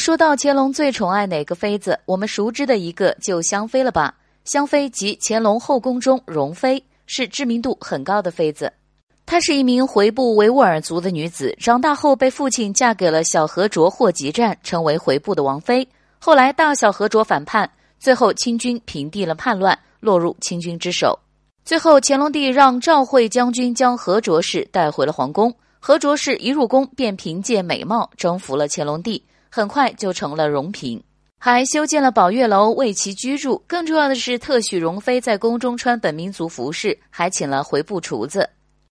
说到乾隆最宠爱哪个妃子，我们熟知的一个就香妃了吧？香妃即乾隆后宫中容妃，是知名度很高的妃子。她是一名回部维吾尔族的女子，长大后被父亲嫁给了小和卓霍吉战，成为回部的王妃。后来大小和卓反叛，最后清军平定了叛乱，落入清军之手。最后乾隆帝让赵惠将军将和卓氏带回了皇宫。和卓氏一入宫便凭借美貌征服了乾隆帝，很快就成了荣嫔。还修建了宝月楼为其居住。更重要的是，特许容妃在宫中穿本民族服饰，还请了回部厨子。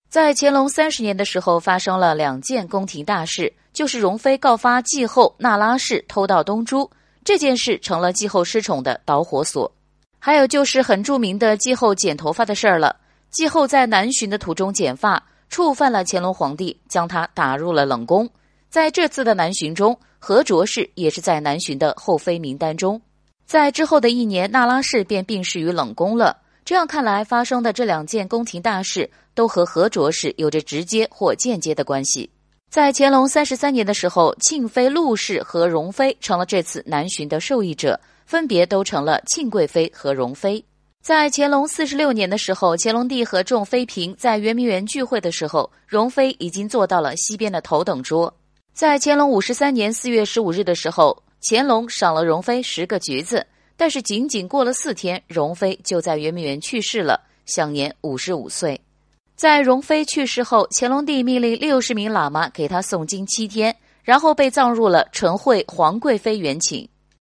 在乾隆三十年的时候，发生了两件宫廷大事，就是容妃告发继后那拉氏偷盗东珠这件事，成了继后失宠的导火索。还有就是很著名的继后剪头发的事儿了。继后在南巡的途中剪发，触犯了乾隆皇帝，将他打入了冷宫。在这次的南巡中，何卓氏也是在南巡的后妃名单中，在之后的一年，那拉氏便病逝于冷宫了。这样看来，发生的这两件宫廷大事都和何卓氏有着直接或间接的关系。在乾隆三十三年的时候，庆妃陆氏和容妃成了这次南巡的受益者，分别都成了庆贵妃和容妃。在乾隆四十六年的时候，乾隆帝和众妃嫔在圆明园聚会的时候，容妃已经坐到了西边的头等桌。在乾隆五十三年四月十五日的时候，乾隆赏了容妃十个橘子，但是仅仅过了四天，容妃就在圆明园去世了，享年五十五岁。在容妃去世后，乾隆帝命令六十名喇嘛给她诵经七天，然后被葬入了纯惠皇贵妃园寝。